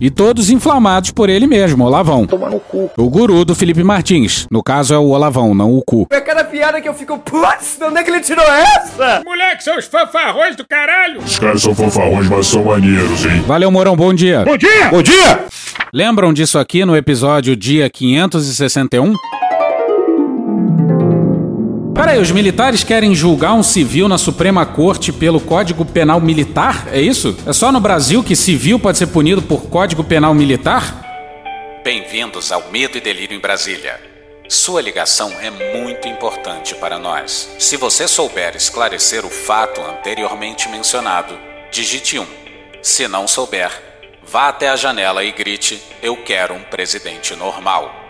E todos inflamados por ele mesmo, Olavão. Toma no cu. O guru do Felipe Martins. No caso é o Olavão, não o cu. É cada piada que eu fico, putz, de onde é que ele tirou essa? Moleque, são os fanfarrões do caralho. Os caras são fanfarrões, mas são maneiros, hein? Valeu, Morão, bom dia. Bom dia! Bom dia! Lembram disso aqui no episódio dia 561? Peraí, os militares querem julgar um civil na Suprema Corte pelo Código Penal Militar? É isso? É só no Brasil que civil pode ser punido por Código Penal Militar? Bem-vindos ao Medo e Delírio em Brasília. Sua ligação é muito importante para nós. Se você souber esclarecer o fato anteriormente mencionado, digite 1. Se não souber, vá até a janela e grite: Eu quero um presidente normal.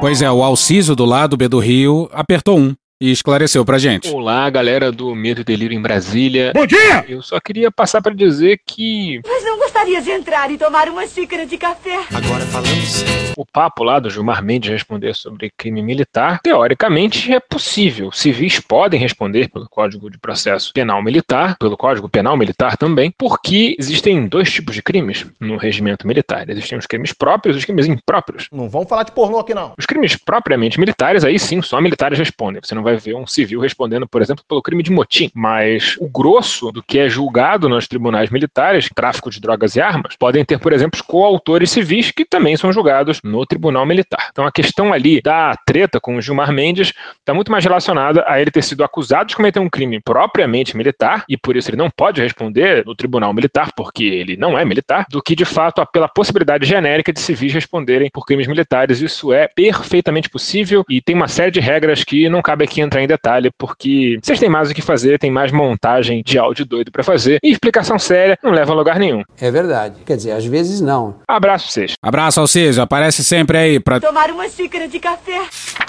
Pois é, o Alciso do lado B do Rio apertou um e esclareceu pra gente. Olá, galera do Medo e Delírio em Brasília. Bom dia! Eu só queria passar pra dizer que Mas não gostaria de entrar e tomar uma xícara de café? Agora falamos. o papo lá do Gilmar Mendes responder sobre crime militar, teoricamente é possível. Civis podem responder pelo Código de Processo Penal Militar, pelo Código Penal Militar também, porque existem dois tipos de crimes no regimento militar. Existem os crimes próprios e os crimes impróprios. Não vamos falar de pornô aqui, não. Os crimes propriamente militares, aí sim, só militares respondem. Você não vai ver um civil respondendo, por exemplo, pelo crime de motim. Mas o grosso do que é julgado nos tribunais militares, tráfico de drogas e armas, podem ter, por exemplo, coautores civis que também são julgados no tribunal militar. Então a questão ali da treta com o Gilmar Mendes está muito mais relacionada a ele ter sido acusado de cometer um crime propriamente militar, e por isso ele não pode responder no tribunal militar, porque ele não é militar, do que de fato pela possibilidade genérica de civis responderem por crimes militares. Isso é perfeitamente possível e tem uma série de regras que não cabe aqui entrar em detalhe, porque vocês têm mais o que fazer, tem mais montagem de áudio doido para fazer, e explicação séria não leva a lugar nenhum. É verdade. Quer dizer, às vezes não. Abraço pra vocês. Abraço, Alciso. Aparece sempre aí pra. Tomar uma xícara de café?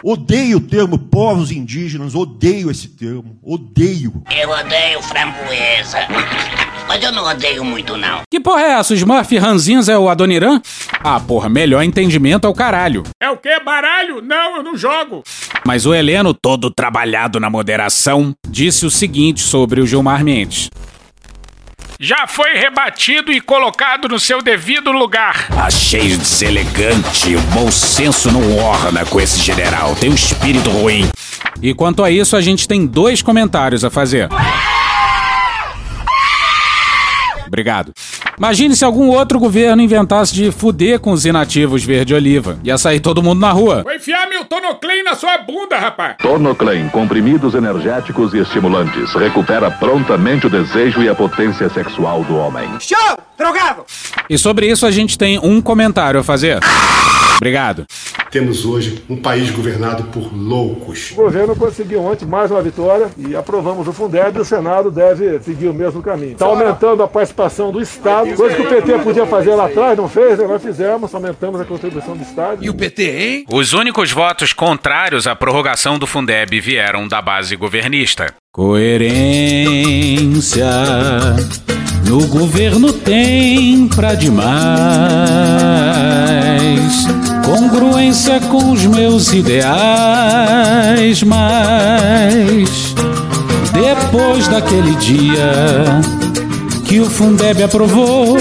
Odeio o termo povos indígenas, odeio esse termo, odeio. Eu odeio framboesa. Mas eu não odeio muito, não. Que porra é essa? O Smurf Ranzinhos é o Adoniran? Ah, porra, melhor entendimento é o caralho. É o quê? Baralho? Não, eu não jogo. Mas o Heleno, todo trabalhado na moderação, disse o seguinte sobre o Gilmar Mendes. Já foi rebatido e colocado no seu devido lugar. Achei deselegante. O bom senso não orna com esse general. Tem um espírito ruim. E quanto a isso, a gente tem dois comentários a fazer. Obrigado. Imagine se algum outro governo inventasse de fuder com os inativos verde-oliva. Ia sair todo mundo na rua. Vou enfiar meu tonoclein na sua bunda, rapaz. Tonoclen, comprimidos energéticos e estimulantes. Recupera prontamente o desejo e a potência sexual do homem. Show! Drogado! E sobre isso a gente tem um comentário a fazer. Obrigado. Temos hoje um país governado por loucos. O governo conseguiu ontem mais uma vitória e aprovamos o Fundeb e o Senado deve seguir o mesmo caminho. Está aumentando a participação do Estado, coisa que o PT podia fazer lá atrás, não fez, né? nós fizemos, aumentamos a contribuição do Estado. E o PT, hein? Os únicos votos contrários à prorrogação do Fundeb vieram da base governista. Coerência no governo tem pra demais. Congruência com os meus ideais, mas depois daquele dia que o Fundeb aprovou,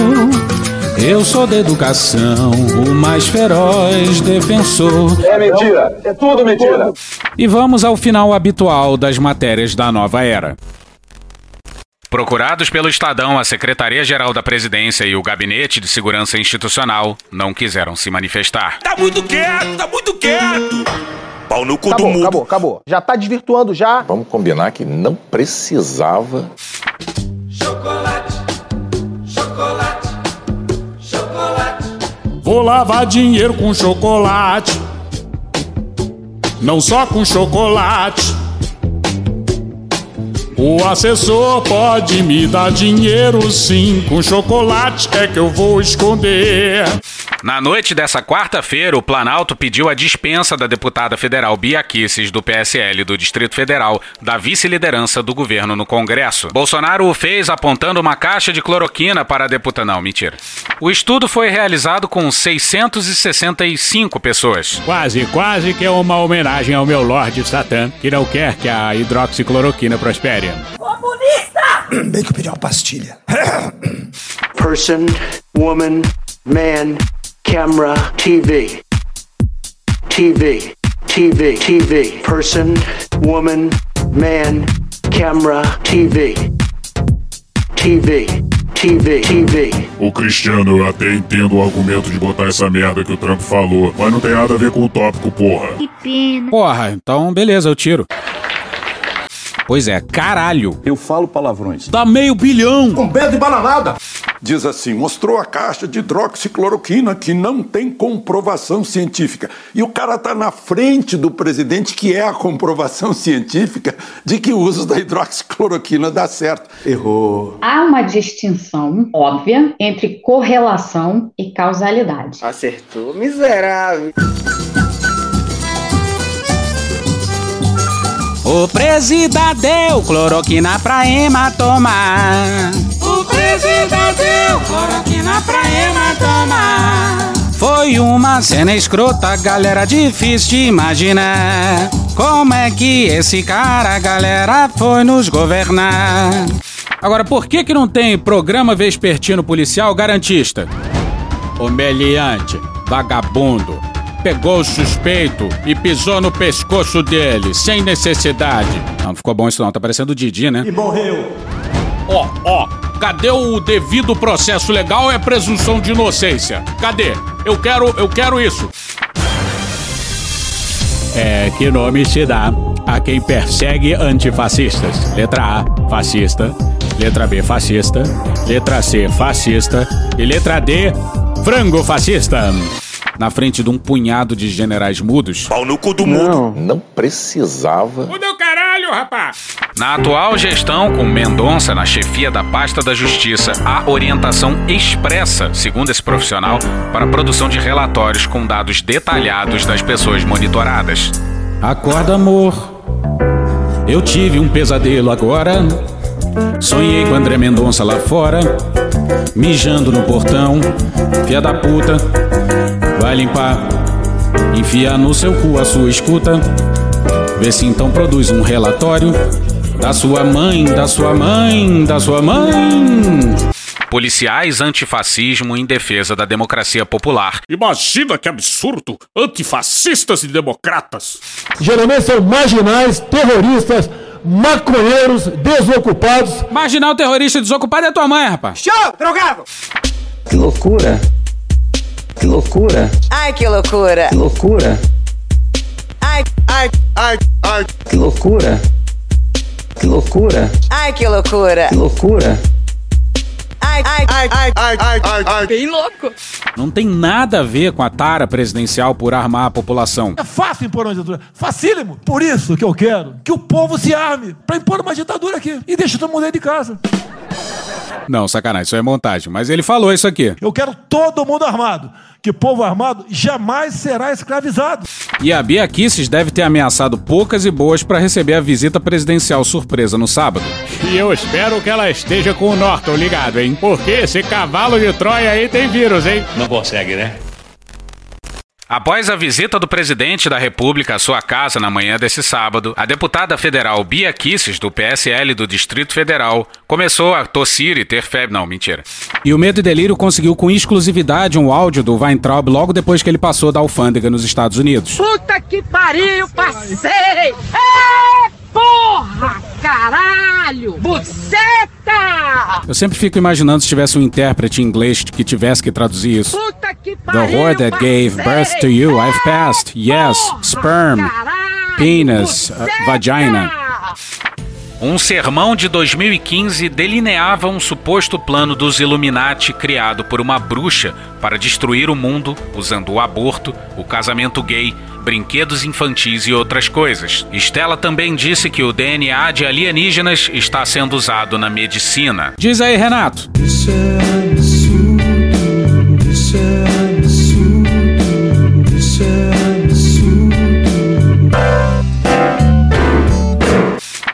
eu sou da educação, o mais feroz defensor. É mentira, é tudo mentira. E vamos ao final habitual das matérias da nova era. Procurados pelo Estadão, a Secretaria-Geral da Presidência e o Gabinete de Segurança Institucional não quiseram se manifestar. Tá muito quieto, tá muito quieto. Pau no cu do Acabou, mundo. acabou, acabou. Já tá desvirtuando já. Vamos combinar que não precisava. Vou lavar dinheiro com chocolate. Não só com chocolate. O assessor pode me dar dinheiro sim, com chocolate é que eu vou esconder. Na noite dessa quarta-feira, o Planalto pediu a dispensa da deputada federal Bia Kicis, do PSL do Distrito Federal, da vice-liderança do governo no Congresso. Bolsonaro o fez apontando uma caixa de cloroquina para a deputada. Não, mentira. O estudo foi realizado com 665 pessoas. Quase, quase que é uma homenagem ao meu Lorde Satã, que não quer que a hidroxicloroquina prospere. Comunista! Bem que eu pedi uma pastilha. Person, woman, man, camera, TV. TV, TV, TV. Person, woman, man, camera, TV. TV, TV, TV. Ô Cristiano, eu até entendo o argumento de botar essa merda que o Trump falou, mas não tem nada a ver com o tópico, porra. Porra, então beleza, eu tiro. Pois é, caralho. Eu falo palavrões. Dá meio bilhão. Com belo de bananada. Diz assim: mostrou a caixa de hidroxicloroquina que não tem comprovação científica. E o cara tá na frente do presidente, que é a comprovação científica de que o uso da hidroxicloroquina dá certo. Errou. Há uma distinção óbvia entre correlação e causalidade. Acertou, miserável. O presida deu cloroquina pra hematomar. O presida deu cloroquina pra hematomar. Foi uma cena escrota, galera, difícil de imaginar. Como é que esse cara, galera, foi nos governar? Agora, por que que não tem programa vespertino policial garantista? Humilhante, vagabundo, pegou o suspeito e pisou no pescoço dele, sem necessidade. Não ficou bom isso não, tá parecendo o Didi, né? E morreu. Ó, ó, cadê o devido processo legal a presunção de inocência? Cadê? Eu quero, eu quero isso. É, que nome se dá a quem persegue antifascistas? Letra A, fascista. Letra B, fascista. Letra C, fascista. E letra D, frango fascista. Na frente de um punhado de generais mudos. Pau no cu do mundo. Não precisava. O meu rapaz! Na atual gestão, com Mendonça na chefia da pasta da Justiça, há orientação expressa, segundo esse profissional, para a produção de relatórios com dados detalhados das pessoas monitoradas. Acorda, amor. Eu tive um pesadelo agora. Sonhei com André Mendonça lá fora, mijando no portão. Fia da puta, vai limpar, enfia no seu cu a sua escuta. Vê se então produz um relatório da sua mãe, da sua mãe, da sua mãe. Policiais antifascismo em defesa da democracia popular. Imagina que absurdo! Antifascistas e democratas! Geralmente são marginais, terroristas, maconheiros, desocupados. Marginal terrorista desocupado é tua mãe, rapaz. Show, drogado! Que loucura. Que loucura. Ai, que loucura. Que loucura. Ai, ai, ai, ai. Que loucura. Que loucura. Ai, que loucura. Que loucura. Ai, ai, ai, ai, ai, ai, ai, ai. Bem louco. Não tem nada a ver com a tara presidencial por armar a população. É fácil impor uma ditadura. Facílimo. Por isso que eu quero que o povo se arme para impor uma ditadura aqui. E deixa todo mundo dentro de casa. Não, sacanagem, isso é montagem. Mas ele falou isso aqui. Eu quero todo mundo armado. Que povo armado jamais será escravizado. E a Bia Kisses deve ter ameaçado poucas e boas para receber a visita presidencial surpresa no sábado. E eu espero que ela esteja com o Norton ligado, hein? Porque esse cavalo de Troia aí tem vírus, hein? Não consegue, né? Após a visita do presidente da República à sua casa na manhã desse sábado, a deputada federal Bia Kisses, do PSL do Distrito Federal, começou a tossir e ter febre. Não, mentira. E o Medo e Delírio conseguiu com exclusividade um áudio do Weintraub logo depois que ele passou da alfândega nos Estados Unidos. Puta que pariu, passei! É, porra, caralho! Buceta! Eu sempre fico imaginando se tivesse um intérprete em inglês que tivesse que traduzir isso. Puta The whore that gave birth to you, I've passed. Yes, sperm, penis, uh, vagina. Um sermão de 2015 delineava um suposto plano dos Illuminati criado por uma bruxa para destruir o mundo usando o aborto, o casamento gay, brinquedos infantis e outras coisas. Stella também disse que o DNA de alienígenas está sendo usado na medicina. Diz aí, Renato.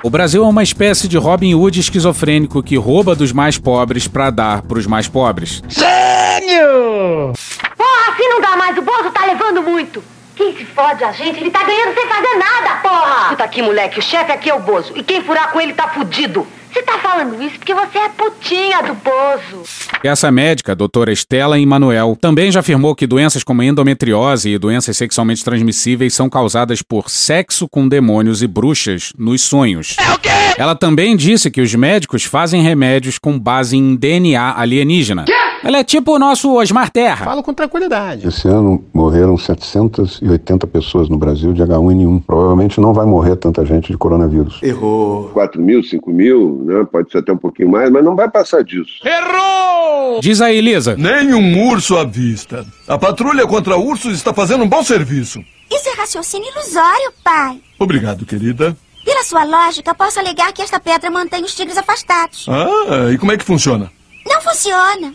O Brasil é uma espécie de Robin Hood esquizofrênico que rouba dos mais pobres para dar pros mais pobres. Gênio! Porra, assim não dá mais, o Bozo tá levando muito. Quem se fode a gente, ele tá ganhando sem fazer nada, porra! Escuta aqui, moleque, o chefe aqui é o Bozo. E quem furar com ele tá fudido. Você tá falando isso porque você é putinha do Bozo. Essa médica, a doutora Estela Emanuel, também já afirmou que doenças como endometriose e doenças sexualmente transmissíveis são causadas por sexo com demônios e bruxas nos sonhos. É o quê? Ela também disse que os médicos fazem remédios com base em DNA alienígena. Quê? Ela é tipo o nosso Osmar Terra. Falo com tranquilidade. Esse ano morreram 780 pessoas no Brasil de H1N1. Provavelmente não vai morrer tanta gente de coronavírus. Errou. 4 mil, 5 mil, né? Pode ser até um pouquinho mais, mas não vai passar disso. Errou! Diz aí, Elisa. Nenhum urso à vista. A patrulha contra ursos está fazendo um bom serviço. Isso é raciocínio ilusório, pai. Obrigado, querida. Pela sua lógica, posso alegar que esta pedra mantém os tigres afastados. Ah, e como é que funciona? Não funciona.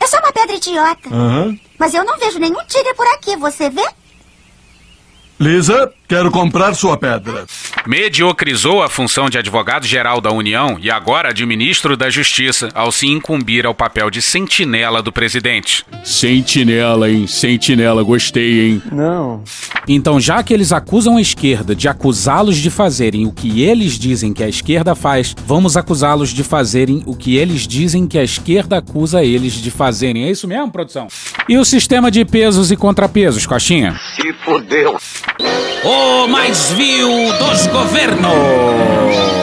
É só uma pedra idiota. Mas eu não vejo nenhum tigre por aqui, você vê? Lisa, quero comprar sua pedra. Mediocrizou a função de advogado-geral da União e agora de ministro da Justiça, ao se incumbir ao papel de sentinela do presidente. Sentinela, hein? Sentinela, gostei, hein? Não. Então, já que eles acusam a esquerda de acusá-los de fazerem o que eles dizem que a esquerda faz, vamos acusá-los de fazerem o que eles dizem que a esquerda acusa eles de fazerem. É isso mesmo, produção? E o sistema de pesos e contrapesos, Coxinha? Se fodeu. O mais vil dos gobiernos.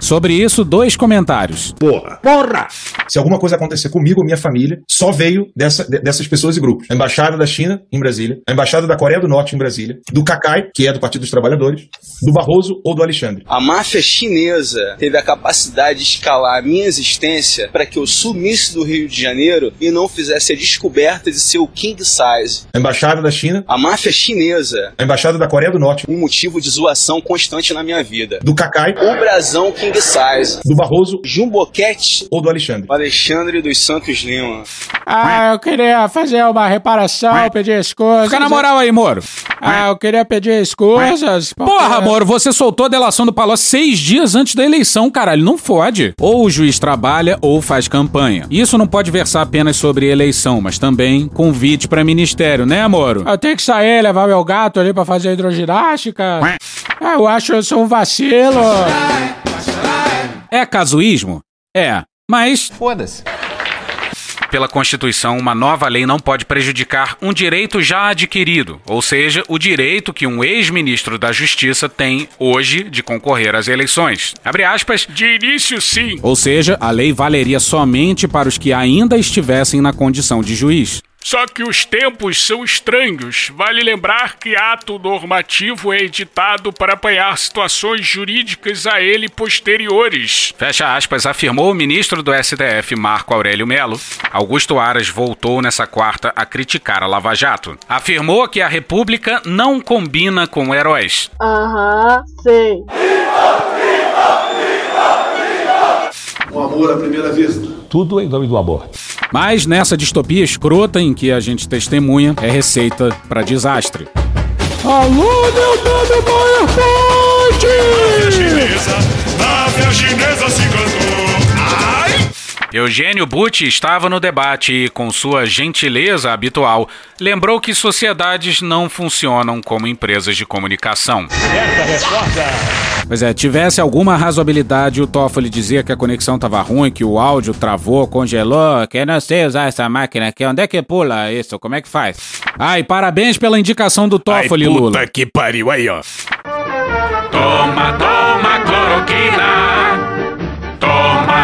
Sobre isso, dois comentários. Porra. Porra! Se alguma coisa acontecer comigo ou minha família, só veio dessa, de, dessas pessoas e grupos. A Embaixada da China, em Brasília. A Embaixada da Coreia do Norte, em Brasília. Do Kakai, que é do Partido dos Trabalhadores. Do Barroso ou do Alexandre. A máfia chinesa teve a capacidade de escalar a minha existência para que eu sumisse do Rio de Janeiro e não fizesse a descoberta de ser o king size. A Embaixada da China. A máfia chinesa. A Embaixada da Coreia do Norte. Um motivo de zoação constante na minha vida. Do Kakai. O brasão king size. Do Barroso. Jumboquete. Ou do Alexandre. Alexandre dos Santos Lima. Ah, eu queria fazer uma reparação, pedir escusas. Fica na moral aí, Moro. Ah, eu queria pedir escusas. porque- Porra, Moro, você soltou a delação do Palocci seis dias antes da eleição, caralho. Não fode. Ou o juiz trabalha ou faz campanha. Isso não pode versar apenas sobre eleição, mas também convite pra ministério, né, Moro? Eu tenho que sair, levar meu gato ali pra fazer hidroginástica. Ah, eu acho isso um vacilo. É casuísmo? É. Mas. Foda-se. Pela Constituição, uma nova lei não pode prejudicar um direito já adquirido, ou seja, o direito que um ex-ministro da Justiça tem hoje de concorrer às eleições. Abre aspas, de início sim. Ou seja, a lei valeria somente para os que ainda estivessem na condição de juiz. Só que os tempos são estranhos. Vale lembrar que ato normativo é editado para apanhar situações jurídicas a ele posteriores. Fecha aspas, afirmou o ministro do STF, Marco Aurélio Melo. Augusto Aras voltou nessa quarta a criticar a Lava Jato. Afirmou que a República não combina com heróis. Aham, sei. Um amor à primeira vista. Tudo em nome do amor. Mas nessa distopia escrota em que a gente testemunha, é receita para desastre. Alô, meu nome é chinesa, máfia chinesa se! Eugênio Butti estava no debate e, com sua gentileza habitual, lembrou que sociedades não funcionam como empresas de comunicação. Certa resposta. Pois é, tivesse alguma razoabilidade, o Toffoli dizia que a conexão tava ruim, que o áudio travou, congelou, que eu não sei usar essa máquina aqui. Onde é que pula isso? Como é que faz? Ai, parabéns pela indicação do Toffoli, Ai, puta Lula. que pariu aí, ó. Toma, toma cloroquina.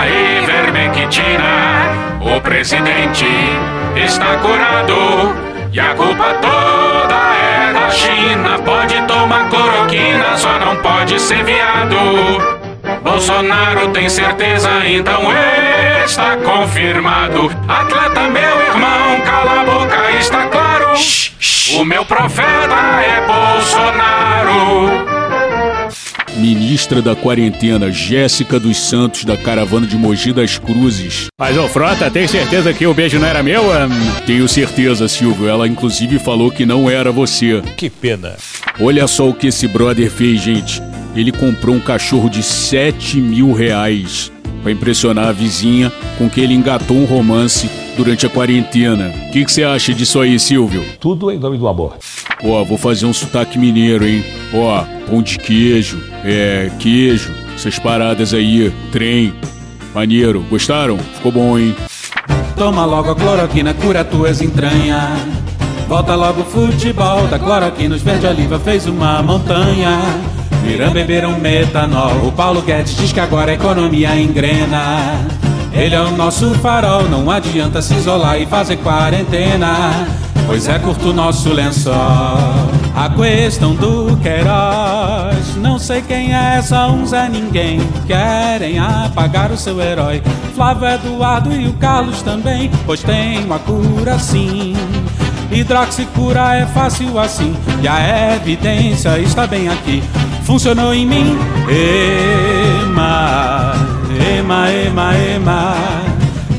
Ivermectina. O presidente está curado. E a culpa toda é da China. Pode tomar cloroquina, só não pode ser viado. Bolsonaro tem certeza, então está confirmado. Atleta, meu irmão, cala a boca, está claro. O meu profeta é Bolsonaro. Ministra da quarentena, Jéssica dos Santos, da caravana de Mogi das Cruzes. Mas, ô Frota, tem certeza que o beijo não era meu? Tenho certeza, Silvio. Ela inclusive falou que não era você. Que pena. Olha só o que esse brother fez, gente. Ele comprou um cachorro de 7 mil reais para impressionar a vizinha com que ele engatou um romance durante a quarentena. O que você acha disso aí, Silvio? Tudo em nome do amor. Ó, vou fazer um sotaque mineiro, hein? Ó, pão de queijo, é, queijo, Essas paradas aí, trem. Maneiro, gostaram? Ficou bom, hein? Toma logo a cloroquina, cura tuas entranhas. Volta logo o futebol da cloroquina, os verde oliva fez uma montanha. Irã beberam metanol, o Paulo Guedes diz que agora a economia engrena. Ele é o nosso farol, não adianta se isolar e fazer quarentena. Pois é curto o nosso lençol. A questão do Queiroz, não sei quem é, só um Zé Ninguém. Querem apagar o seu herói. Flávio Eduardo e o Carlos também, pois tem uma cura sim. Hidroxicura é fácil assim, e a evidência está bem aqui. Funcionou em mim, ema, ema, ema, ema.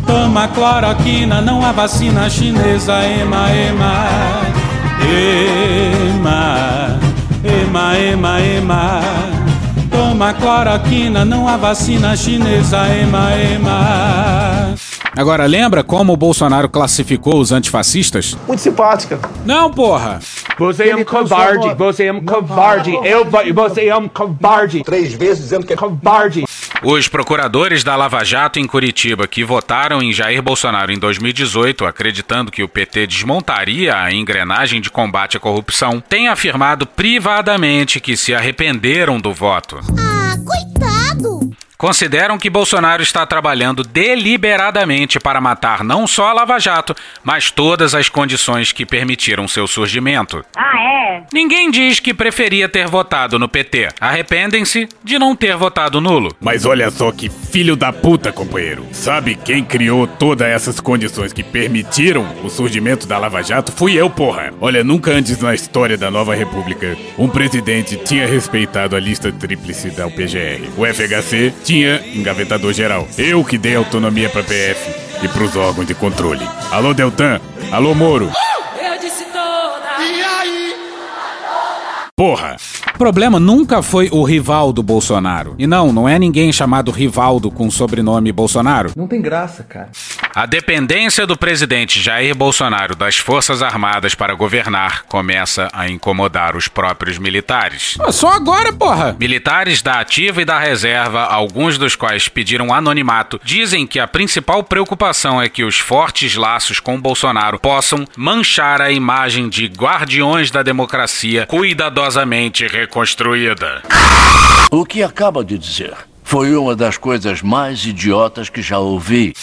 Toma cloroquina, não há vacina chinesa, ema, ema, ema, ema, ema, ema. Toma cloroquina, não há vacina chinesa, ema, ema. Agora, lembra como o Bolsonaro classificou os antifascistas? Muito simpática. Não, porra! Você é um covarde, você é um covarde, eu, você é um covarde. Três vezes dizendo que é covarde. Os procuradores da Lava Jato em Curitiba, que votaram em Jair Bolsonaro em 2018, acreditando que o PT desmontaria a engrenagem de combate à corrupção, têm afirmado privadamente que se arrependeram do voto. Consideram que Bolsonaro está trabalhando deliberadamente para matar não só a Lava Jato, mas todas as condições que permitiram seu surgimento. Ah, é? Ninguém diz que preferia ter votado no PT. Arrependem-se de não ter votado nulo. Mas olha só que filho da puta, companheiro. Sabe quem criou todas essas condições que permitiram o surgimento da Lava Jato? Fui eu, porra. Olha, nunca antes na história da nova república um presidente tinha respeitado a lista tríplice da UPGR. O FHC tinha engavetador geral. Eu que dei autonomia pra PF e pros órgãos de controle. Alô, Deltan. Alô, Moro. Eu disse? Porra! O problema nunca foi o rival do Bolsonaro. E não, não é ninguém chamado Rivaldo com sobrenome Bolsonaro. Não tem graça, cara. A dependência do presidente Jair Bolsonaro das Forças Armadas para governar começa a incomodar os próprios militares. Ah, só agora, porra! Militares da ativa e da reserva, alguns dos quais pediram anonimato, dizem que a principal preocupação é que os fortes laços com Bolsonaro possam manchar a imagem de guardiões da democracia cuidadosamente reconstruída. O que acaba de dizer foi uma das coisas mais idiotas que já ouvi.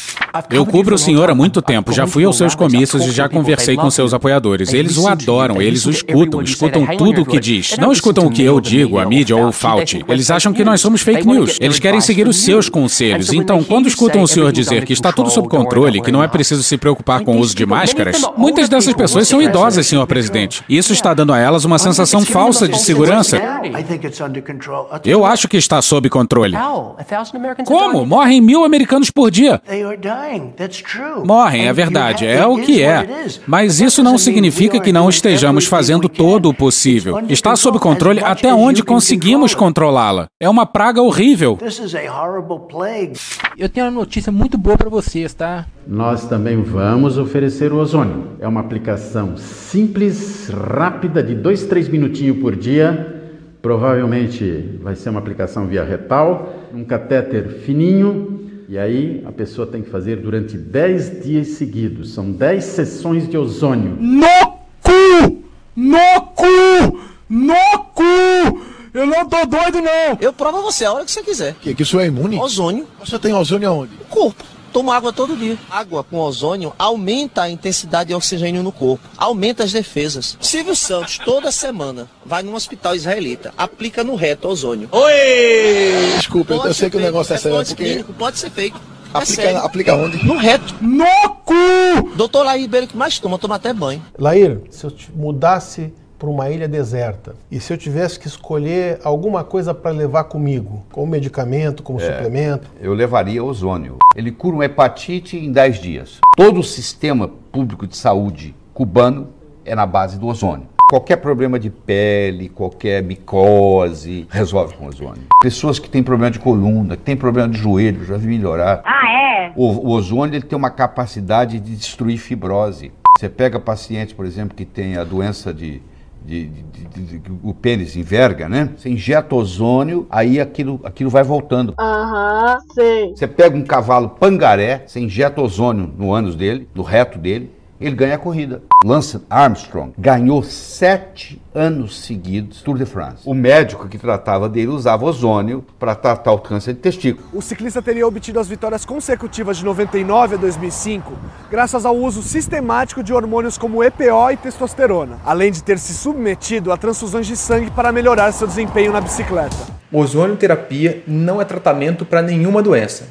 Eu cubro o senhor há muito tempo, já fui aos seus comícios e já conversei com seus apoiadores. Eles o adoram, eles o escutam, escutam tudo o que diz. Não escutam o que eu digo, a mídia ou o Fault. Eles acham que nós somos fake news. Eles querem seguir os seus conselhos. Então, quando escutam o senhor dizer que está tudo sob controle, que não é preciso se preocupar com o uso de máscaras, muitas dessas pessoas são idosas, senhor presidente. Isso está dando a elas uma sensação falsa de segurança. Eu acho que está sob controle. Como? Morrem mil americanos por dia. Morrem, é verdade, é o que é. Mas isso não significa que não estejamos fazendo todo o possível. Está sob controle até onde conseguimos controlá-la. É uma praga horrível. Eu tenho uma notícia muito boa para vocês, tá? Nós também vamos oferecer o ozônio. É uma aplicação simples, rápida, de dois, três minutinhos por dia. Provavelmente vai ser uma aplicação via retal, um catéter fininho, e aí a pessoa tem que fazer durante 10 dias seguidos. São 10 sessões de ozônio. No cu! No cu! No cu! Eu não tô doido, não! Eu provo a você a hora que você quiser. Que, que isso é imune? Ozônio. Você tem ozônio aonde? No corpo. Tomo água todo dia. Água com ozônio aumenta a intensidade de oxigênio no corpo, aumenta as defesas. Silvio Santos, toda semana, vai num hospital israelita, aplica no reto ozônio. Oi! Desculpa, eu sei que o negócio é sério. Pode, porque... clínico, pode ser feito. É Aplica, sério. aplica onde? No reto. No cu! Doutor Laí Ribeiro que mais toma, toma até banho. Laír, se eu te mudasse para uma ilha deserta e se eu tivesse que escolher alguma coisa para levar comigo, como medicamento, como É, suplemento, Eu levaria ozônio. Ele cura uma hepatite em 10 dias. Todo o sistema público de saúde cubano é na base do ozônio. Qualquer problema de pele, qualquer micose, resolve com ozônio. Pessoas que têm problema de coluna, que têm problema de joelho, já vi melhorar. Ah, é? O, o ozônio ele tem uma capacidade de destruir fibrose. Você pega pacientes, por exemplo, que têm a doença de, de, de, de, o pênis enverga, né? Você injeta ozônio, aí aquilo, aquilo vai voltando. Aham, sei. Você pega um cavalo pangaré, você injeta ozônio no ânus dele, no reto dele, ele ganha a corrida. Lance Armstrong ganhou sete anos seguidos Tour de France. O médico que tratava dele usava ozônio para tratar o câncer de testículo. O ciclista teria obtido as vitórias consecutivas de 99 a 2005 graças ao uso sistemático de hormônios como EPO e testosterona, além de ter se submetido a transfusões de sangue para melhorar seu desempenho na bicicleta. Ozonioterapia não é tratamento para nenhuma doença.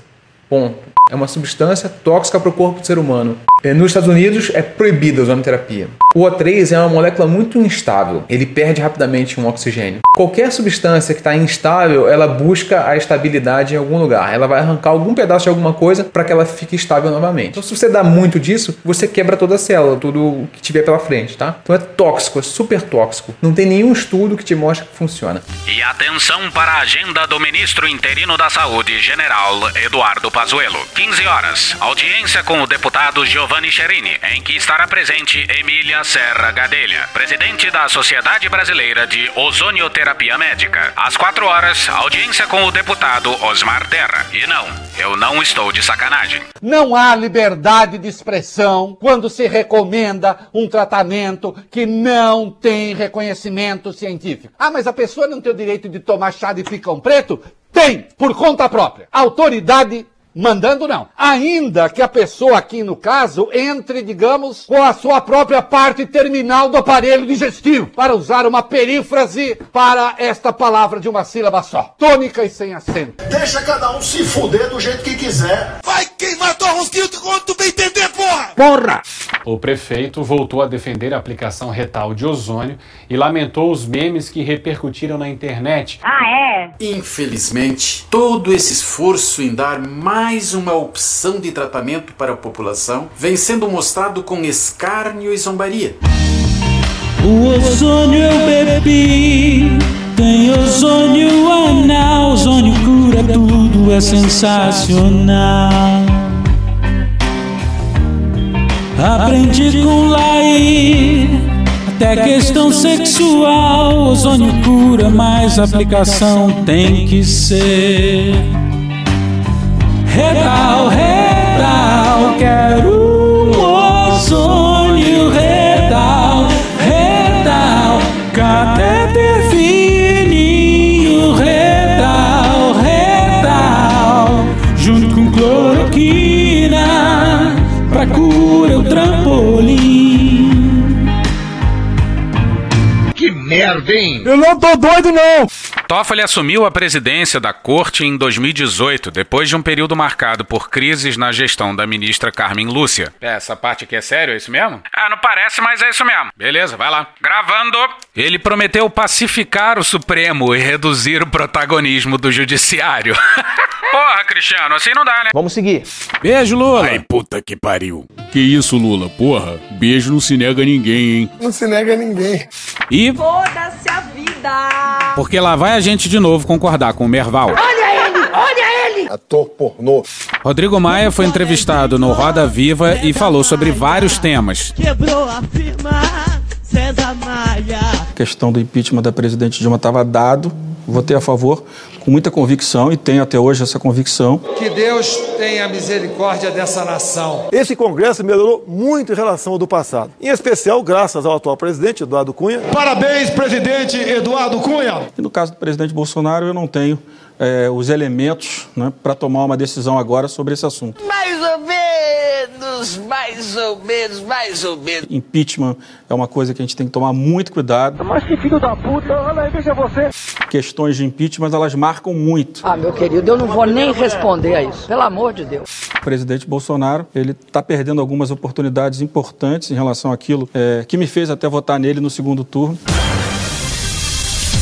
Ponto. É uma substância tóxica para o corpo do ser humano. É, nos Estados Unidos é proibida a ozonoterapia. O O3 é uma molécula muito instável, ele perde rapidamente um oxigênio. Qualquer substância que está instável, ela busca a estabilidade em algum lugar. Ela vai arrancar algum pedaço de alguma coisa para que ela fique estável novamente. Então, se você dá muito disso, você quebra toda a célula, tudo que tiver pela frente, tá? Então é tóxico, é super tóxico. Não tem nenhum estudo que te mostre que funciona. E atenção para a agenda do ministro interino da Saúde, General Eduardo Pazuello. 15 horas, audiência com o deputado Giovanni Cherini, em que estará presente Emília Serra Gadelha, presidente da Sociedade Brasileira de Ozonioterapia Médica. Às 4 horas, audiência com o deputado Osmar Terra. E não, eu não estou de sacanagem. Não há liberdade de expressão quando se recomenda um tratamento que não tem reconhecimento científico. Ah, mas a pessoa não tem o direito de tomar chá de picão preto? Tem, por conta própria. Autoridade Mandando não. Ainda que a pessoa aqui no caso entre, digamos, com a sua própria parte terminal do aparelho digestivo, para usar uma perífrase para esta palavra de uma sílaba só. Tônica e sem acento. Deixa cada um se fuder do jeito que quiser. Vai queimar tua rosquinha quando tu bem entender, porra! Porra! O prefeito voltou a defender a aplicação retal de ozônio e lamentou os memes que repercutiram na internet. Ah, é? Infelizmente, todo esse esforço em dar mais uma opção de tratamento para a população vem sendo mostrado com escárnio e zombaria. O ozônio eu bebi, tem ozônio anal, ozônio cura tudo, é sensacional. Aprendi com Laí, até questão sexual, ozônio cura, mas aplicação tem que ser. Retal, retal, quero Hein? Eu não tô doido, não! Toffoli assumiu a presidência da corte em 2018, depois de um período marcado por crises na gestão da ministra Carmen Lúcia. É, essa parte aqui é sério, é isso mesmo? Ah, não parece, mas é isso mesmo. Beleza, vai lá. Gravando. Ele prometeu pacificar o Supremo e reduzir o protagonismo do judiciário. Porra, Cristiano, assim não dá, né? Vamos seguir. Beijo, Lula. Ai, puta que pariu. Que isso, Lula? Porra, beijo não se nega a ninguém, hein? Não se nega a ninguém. E Foda-se a vida! porque lá vai a gente de novo concordar com o Merval. Olha ele! Olha ele! Ator pornô. Rodrigo Maia foi entrevistado no Roda Viva e falou sobre vários temas. Quebrou a firma, César Maia. A questão do impeachment da presidente Dilma estava dado, votei a favor com muita convicção e tenho até hoje essa convicção. Que Deus tenha misericórdia dessa nação. Esse Congresso melhorou muito em relação ao do passado, em especial graças ao atual presidente Eduardo Cunha. Parabéns, presidente Eduardo Cunha. E no caso do presidente Bolsonaro, eu não tenho eh, os elementos né, para tomar uma decisão agora sobre esse assunto. Mais ou menos, mais ou menos, mais ou menos. Impeachment é uma coisa que a gente tem que tomar muito cuidado. Mas que filho da puta, olha aí, veja você. Questões de impeachment, elas marcam muito. Ah, meu querido, eu não vou nem responder a isso. Pelo amor de Deus. O presidente Bolsonaro, ele está perdendo algumas oportunidades importantes em relação àquilo eh, que me fez até votar nele no segundo turno.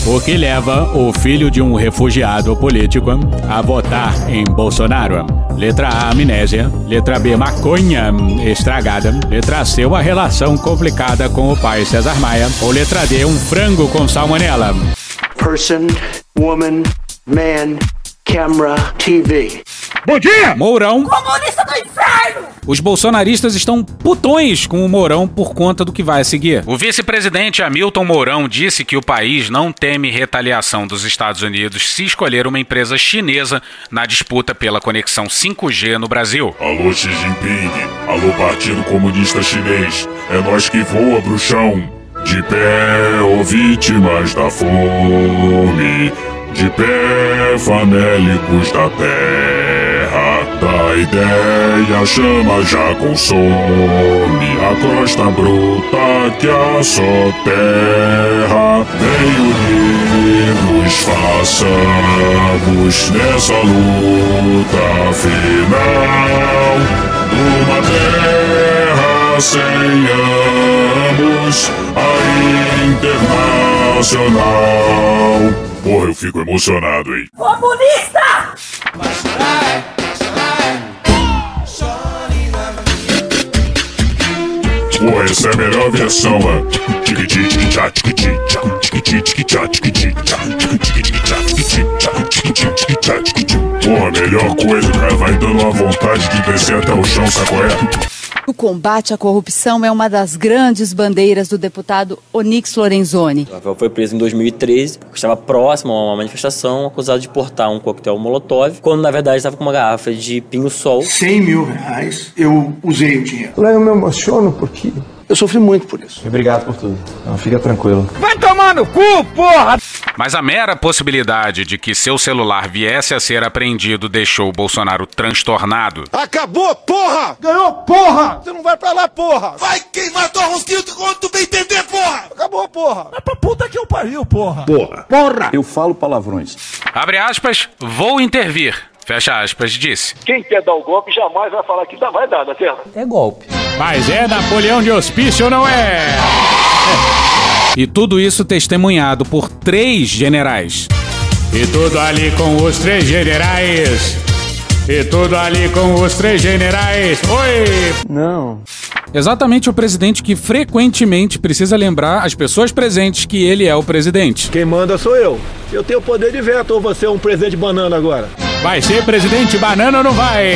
O que leva o filho de um refugiado político a votar em Bolsonaro? Letra A, amnésia. Letra B, maconha estragada. Letra C, uma relação complicada com o pai César Maia. Ou letra D, um frango com salmonela. Person, woman, man, camera, TV. Bom dia! Mourão. Comunista do inferno! Os bolsonaristas estão putões com o Mourão por conta do que vai a seguir. O vice-presidente Hamilton Mourão disse que o país não teme retaliação dos Estados Unidos se escolher uma empresa chinesa na disputa pela conexão 5G no Brasil. Alô Xi Jinping, alô Partido Comunista Chinês, é nós que voa, bruxão. De pé, ô vítimas da fome, de pé, famélicos da terra, da ideia chama já consome a crosta bruta que a só terra. Vem unidos, façamos nessa luta final uma terra sem ambos, a internacional. Porra, eu fico emocionado, hein? Comunista! Pô, essa é a melhor versão, mano. Porra, melhor coisa, o cara vai dando uma vontade de descer até o chão, sabe qual é? O combate à corrupção é uma das grandes bandeiras do deputado Onix Lorenzoni. Rafael foi preso em 2013 porque estava próximo a uma manifestação acusado de portar um coquetel molotov, quando na verdade estava com uma garrafa de pinho-sol. 100 mil reais, eu usei o dinheiro. Lá eu me emociono porque eu sofri muito por isso. Obrigado por tudo. Não, fica tranquilo. Vai tomar no cu, porra! Mas a mera possibilidade de que seu celular viesse a ser apreendido deixou o Bolsonaro transtornado. Acabou, porra! Ganhou, porra! Você não vai pra lá, porra! Vai queimar tua rosquinha quando tu bem entender, porra! Acabou, porra! É pra puta que eu pariu, porra! Porra. Porra! Eu falo palavrões. Abre aspas, vou intervir. Fecha aspas, disse. Quem quer dar o golpe jamais vai falar que dá, vai dar, na terra. É golpe. Mas é Napoleão de hospício, não é? E tudo isso testemunhado por três generais. E tudo ali com os três generais. E tudo ali com os três generais. Oi! Não. Exatamente o presidente que frequentemente precisa lembrar as pessoas presentes que ele é o presidente. Quem manda sou eu. Eu tenho poder de veto ou você é um presidente banana agora? Vai ser presidente banana ou não vai?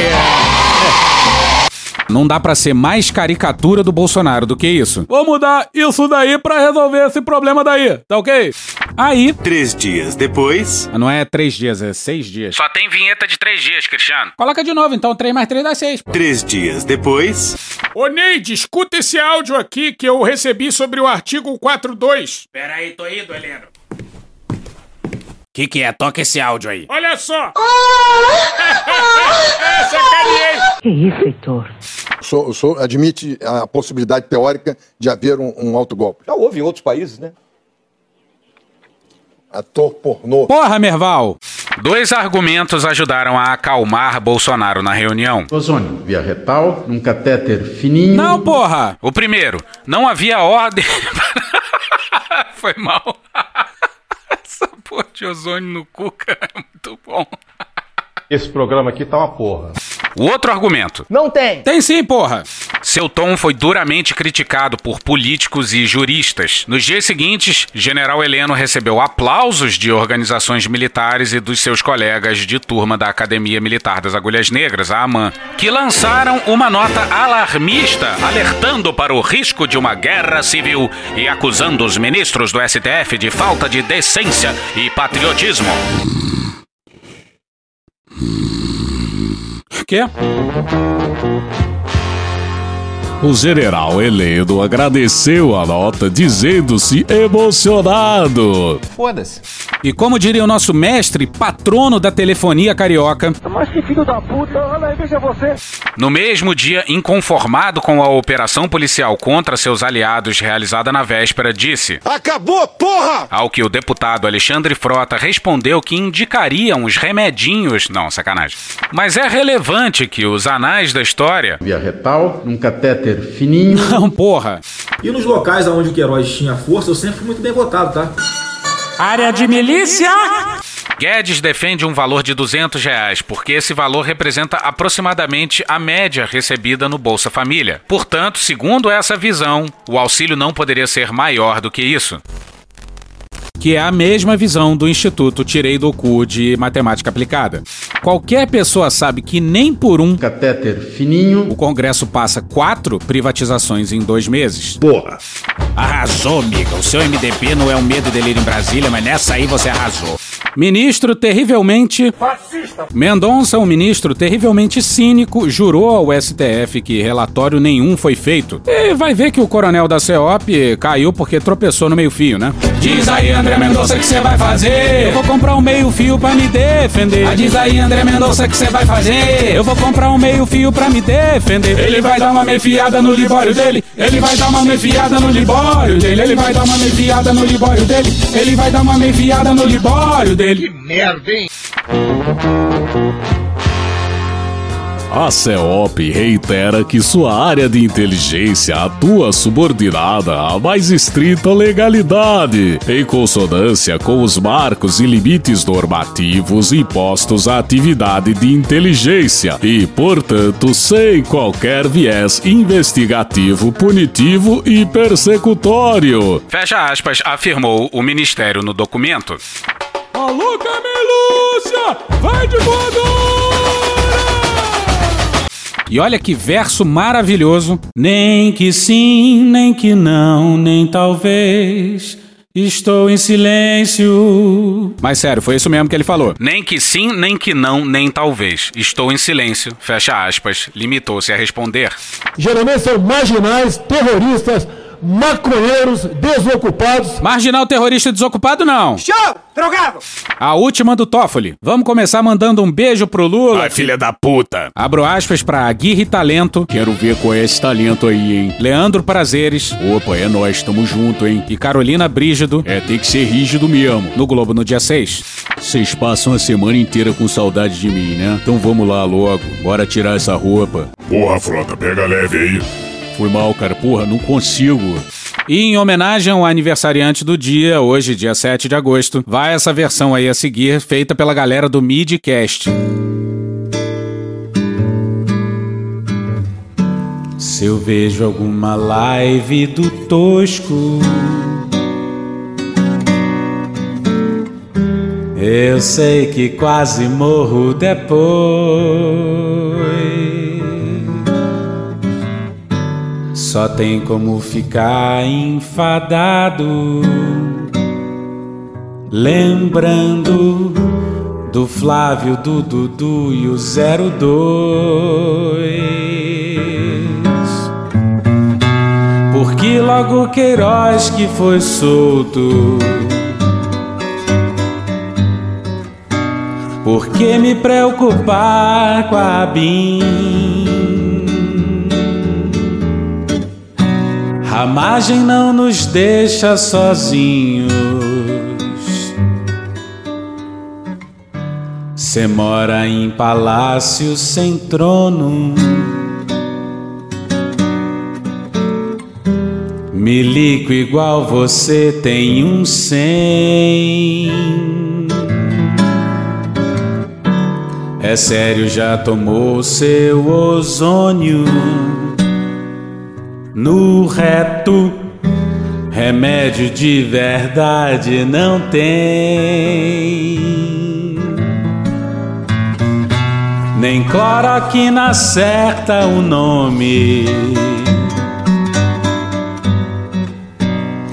Não dá pra ser mais caricatura do Bolsonaro do que isso. Vou mudar isso daí pra resolver esse problema daí, tá ok? Aí. Três dias depois. Não é três dias, é seis dias. Só tem vinheta de três dias, Cristiano. Coloca de novo, então. Três mais três dá seis. Três dias depois. Ô Neide, escuta esse áudio aqui que eu recebi sobre o artigo 42. Pera aí, tô indo, Heleno. Que que é? Toca esse áudio aí. Olha só! Que isso, Heitor? O senhor, o senhor admite a possibilidade teórica de haver um, um autogolpe? Já houve em outros países, né? Ator pornô. Porra, Merval! Dois argumentos ajudaram a acalmar Bolsonaro na reunião. Ozônio, via retal, num catéter fininho. Não, porra! O primeiro, não havia ordem. Foi mal. Essa porra de ozônio no cu, cara, é muito bom. Esse programa aqui tá uma porra. O outro argumento. Não tem. Tem sim, porra. Seu tom foi duramente criticado por políticos e juristas. Nos dias seguintes, General Heleno recebeu aplausos de organizações militares e dos seus colegas de turma da Academia Militar das Agulhas Negras, a AMAN, que lançaram uma nota alarmista alertando para o risco de uma guerra civil e acusando os ministros do STF de falta de decência e patriotismo. Quê? O general Heleno agradeceu a nota, dizendo-se emocionado. Foda-se. E como diria o nosso mestre, patrono da telefonia carioca, Mas que filho da puta, olha aí, veja você. No mesmo dia, inconformado com a operação policial contra seus aliados realizada na véspera, disse: Acabou, porra! Ao que o deputado Alexandre Frota respondeu que indicaria uns remedinhos. Não, sacanagem. Mas é relevante que os anais da história. Via retal, num catéter fininho. Não, porra. E nos locais onde o Queiroz tinha força, eu sempre fui muito bem votado, tá? Área de milícia! Guedes defende um valor de 200 reais, porque esse valor representa aproximadamente a média recebida no Bolsa Família. Portanto, segundo essa visão, o auxílio não poderia ser maior do que isso. Que é a mesma visão do Instituto Tirei do Cu de Matemática Aplicada. Qualquer pessoa sabe que nem por um catéter fininho o Congresso passa quatro privatizações em dois meses. Porra. Arrasou, amiga. O seu MDB não é o medo e delírio em Brasília, mas nessa aí você arrasou. Ministro terrivelmente. Fascista! Mendonça, um ministro terrivelmente cínico, jurou ao STF que relatório nenhum foi feito. E vai ver que o coronel da CEOP caiu porque tropeçou no meio-fio, né? Diz aí, André Mendonça, o que você vai fazer? Eu vou comprar um meio-fio pra me defender. Ah, diz aí, André Mendonça, o que você vai fazer? Eu vou comprar um meio-fio pra me defender. Ele vai dar uma mefiada no libório dele. Ele vai dar uma mefiada no libório dele. Ele vai dar uma mefiada no libório dele. Ele vai dar uma mefiada no libório dele. Que merda, hein? A CEOP reitera que sua área de inteligência atua subordinada à mais estrita legalidade, em consonância com os marcos e limites normativos impostos à atividade de inteligência e, portanto, sem qualquer viés investigativo, punitivo e persecutório. Fecha aspas, afirmou o Ministério no documento. Alô, Camelúcia! Vai de voadora! E olha que verso maravilhoso. Nem que sim, nem que não, nem talvez. Estou em silêncio. Mas sério, foi isso mesmo que ele falou. Nem que sim, nem que não, nem talvez. Estou em silêncio. Fecha aspas. Limitou-se a responder. Geralmente são marginais, terroristas, maconheiros, desocupados. Marginal terrorista desocupado, não. Show! Drogado! A última do Toffoli. Vamos começar mandando um beijo pro Lula. Ai, filha da puta. Abro aspas pra Aguirre Talento. Quero ver qual é esse talento aí, hein? Leandro Prazeres. Opa, é nós, tamo junto, hein? E Carolina Brígido. É, tem que ser rígido mesmo. No Globo no dia 6. Vocês passam a semana inteira com saudade de mim, né? Então vamos lá logo. Bora tirar essa roupa. Porra, Frota, pega leve aí. Foi mal, cara. Porra, não consigo. E em homenagem ao aniversariante do dia, hoje, dia 7 de agosto, vai essa versão aí a seguir, feita pela galera do Midcast. Se eu vejo alguma live do Tosco, eu sei que quase morro depois. Só tem como ficar enfadado, lembrando do Flávio, do Dudu e o 02. Porque logo Queiroz que foi solto. Por que me preocupar com a BIM? A margem não nos deixa sozinhos. Cê mora em palácio sem trono. Milico igual você tem um cem. É sério, já tomou seu ozônio? No reto, remédio de verdade não tem. Nem cloroquina acerta o nome.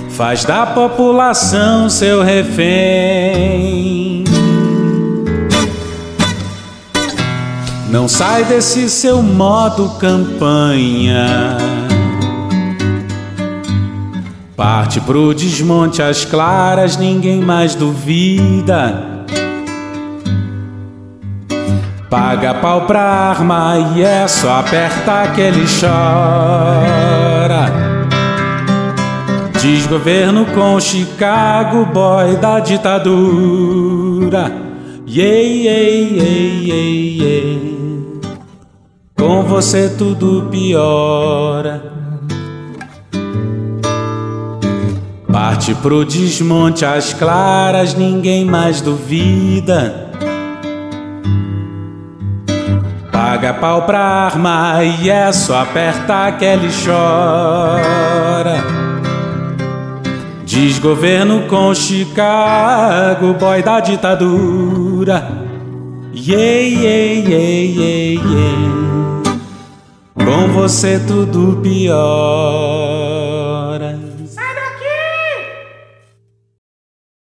Faz da população seu refém. Não sai desse seu modo campanha. Parte pro desmonte às claras, ninguém mais duvida. Paga pau pra arma e é só apertar que ele chora. Desgoverno com Chicago, boy da ditadura. Yeah, yeah, yeah, yeah, yeah. Com você tudo piora. Parte pro desmonte às claras, ninguém mais duvida. Paga pau pra arma e é só apertar que ele chora. Desgoverno com Chicago, boy da ditadura. Yeah, yeah, yeah, yeah, yeah. Com você tudo pior.